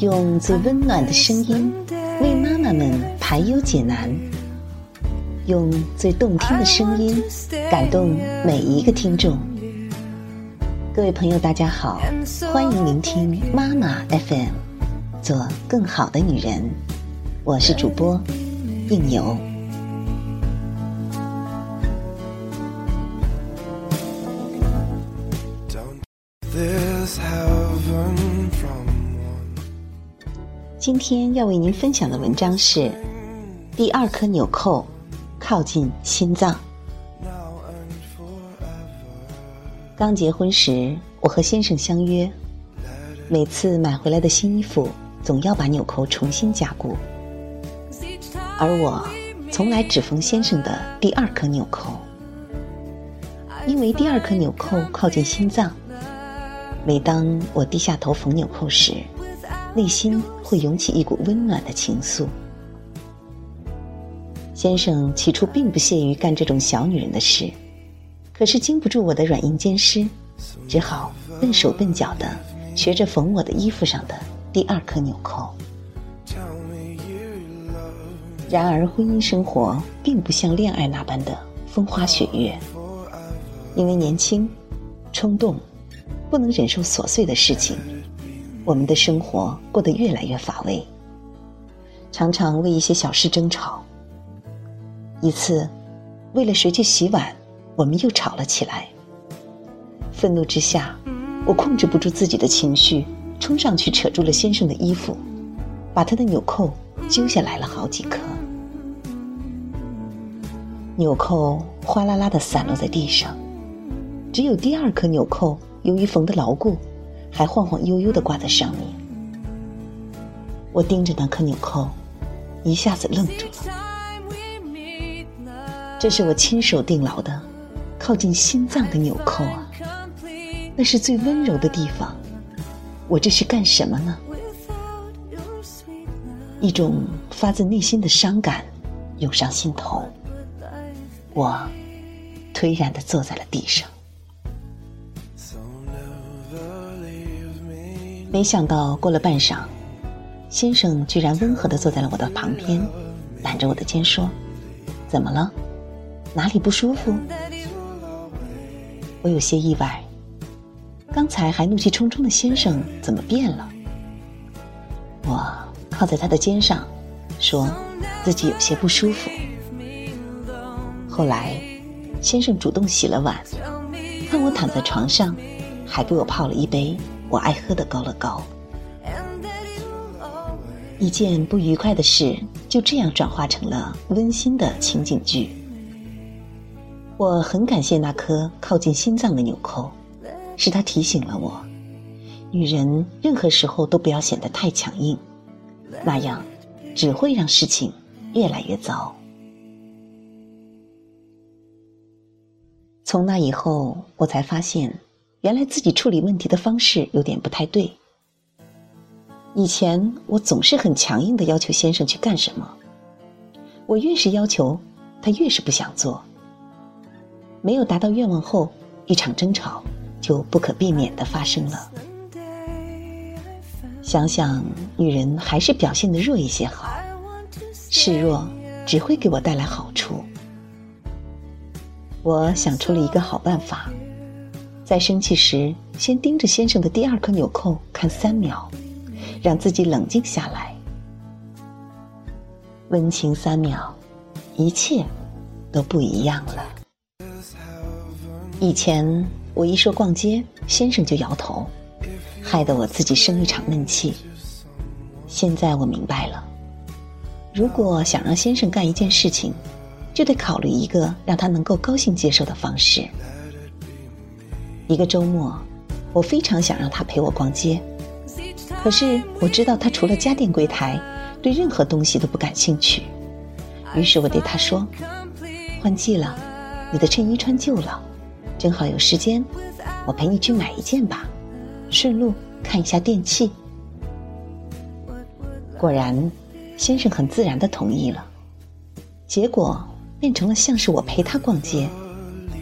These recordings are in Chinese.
用最温暖的声音为妈妈们排忧解难，用最动听的声音感动每一个听众。各位朋友，大家好，欢迎聆听妈妈 FM，做更好的女人。我是主播应由。今天要为您分享的文章是：第二颗纽扣靠近心脏。刚结婚时，我和先生相约，每次买回来的新衣服总要把纽扣重新加固，而我从来只缝先生的第二颗纽扣，因为第二颗纽扣靠近心脏。每当我低下头缝纽扣时，内心会涌起一股温暖的情愫。先生起初并不屑于干这种小女人的事，可是经不住我的软硬兼施，只好笨手笨脚的学着缝我的衣服上的第二颗纽扣。然而，婚姻生活并不像恋爱那般的风花雪月，因为年轻、冲动，不能忍受琐碎的事情。我们的生活过得越来越乏味，常常为一些小事争吵。一次，为了谁去洗碗，我们又吵了起来。愤怒之下，我控制不住自己的情绪，冲上去扯住了先生的衣服，把他的纽扣揪下来了好几颗。纽扣哗啦啦的散落在地上，只有第二颗纽扣，由于缝得牢固。还晃晃悠悠的挂在上面，我盯着那颗纽扣，一下子愣住了。这是我亲手定牢的，靠近心脏的纽扣啊，那是最温柔的地方。我这是干什么呢？一种发自内心的伤感涌上心头，我颓然的坐在了地上。没想到过了半晌，先生居然温和的坐在了我的旁边，揽着我的肩说：“怎么了？哪里不舒服？”我有些意外，刚才还怒气冲冲的先生怎么变了？我靠在他的肩上，说自己有些不舒服。后来，先生主动洗了碗，看我躺在床上，还给我泡了一杯。我爱喝的高乐高，一件不愉快的事就这样转化成了温馨的情景剧。我很感谢那颗靠近心脏的纽扣，是它提醒了我，女人任何时候都不要显得太强硬，那样只会让事情越来越糟。从那以后，我才发现。原来自己处理问题的方式有点不太对。以前我总是很强硬的要求先生去干什么，我越是要求，他越是不想做。没有达到愿望后，一场争吵就不可避免的发生了。想想女人还是表现的弱一些好，示弱只会给我带来好处。我想出了一个好办法。在生气时，先盯着先生的第二颗纽扣看三秒，让自己冷静下来。温情三秒，一切都不一样了。以前我一说逛街，先生就摇头，害得我自己生一场闷气。现在我明白了，如果想让先生干一件事情，就得考虑一个让他能够高兴接受的方式。一个周末，我非常想让他陪我逛街，可是我知道他除了家电柜台，对任何东西都不感兴趣。于是我对他说：“换季了，你的衬衣穿旧了，正好有时间，我陪你去买一件吧，顺路看一下电器。”果然，先生很自然的同意了，结果变成了像是我陪他逛街，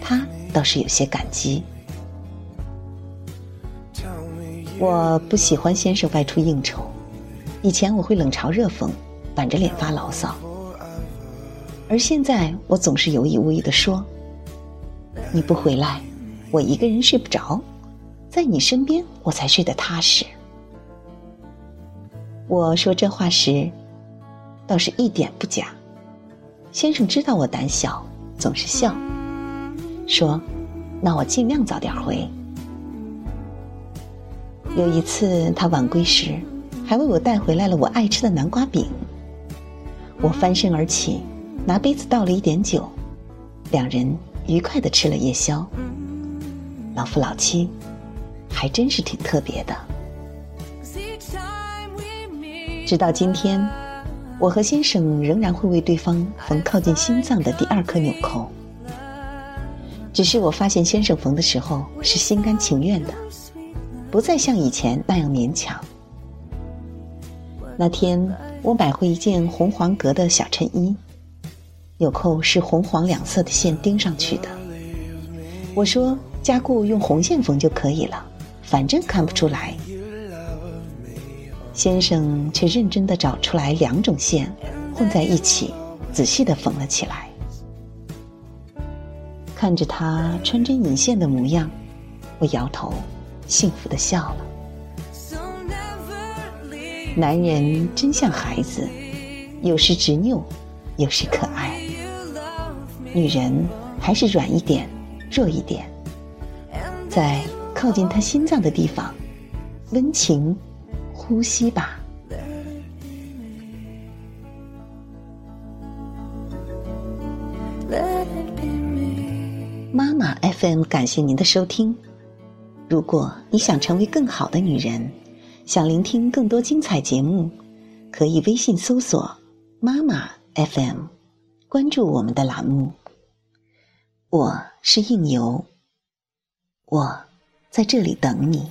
他倒是有些感激。我不喜欢先生外出应酬，以前我会冷嘲热讽，板着脸发牢骚，而现在我总是有意无意的说：“你不回来，我一个人睡不着，在你身边我才睡得踏实。”我说这话时，倒是一点不假。先生知道我胆小，总是笑，说：“那我尽量早点回。”有一次他晚归时，还为我带回来了我爱吃的南瓜饼。我翻身而起，拿杯子倒了一点酒，两人愉快的吃了夜宵。老夫老妻，还真是挺特别的。直到今天，我和先生仍然会为对方缝靠近心脏的第二颗纽扣。只是我发现先生缝的时候是心甘情愿的，不再像以前那样勉强。那天我买回一件红黄格的小衬衣，纽扣是红黄两色的线钉上去的。我说加固用红线缝就可以了，反正看不出来。先生却认真的找出来两种线混在一起，仔细的缝了起来。看着他穿针引线的模样，我摇头，幸福的笑了。男人真像孩子，有时执拗，有时可爱。女人还是软一点，弱一点，在靠近他心脏的地方，温情。呼吸吧，妈妈 FM，感谢您的收听。如果你想成为更好的女人，想聆听更多精彩节目，可以微信搜索“妈妈 FM”，关注我们的栏目。我是应由，我在这里等你。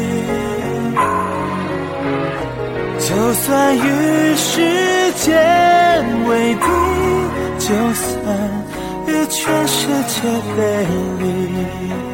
就算与时间为敌，就算与全世界背离。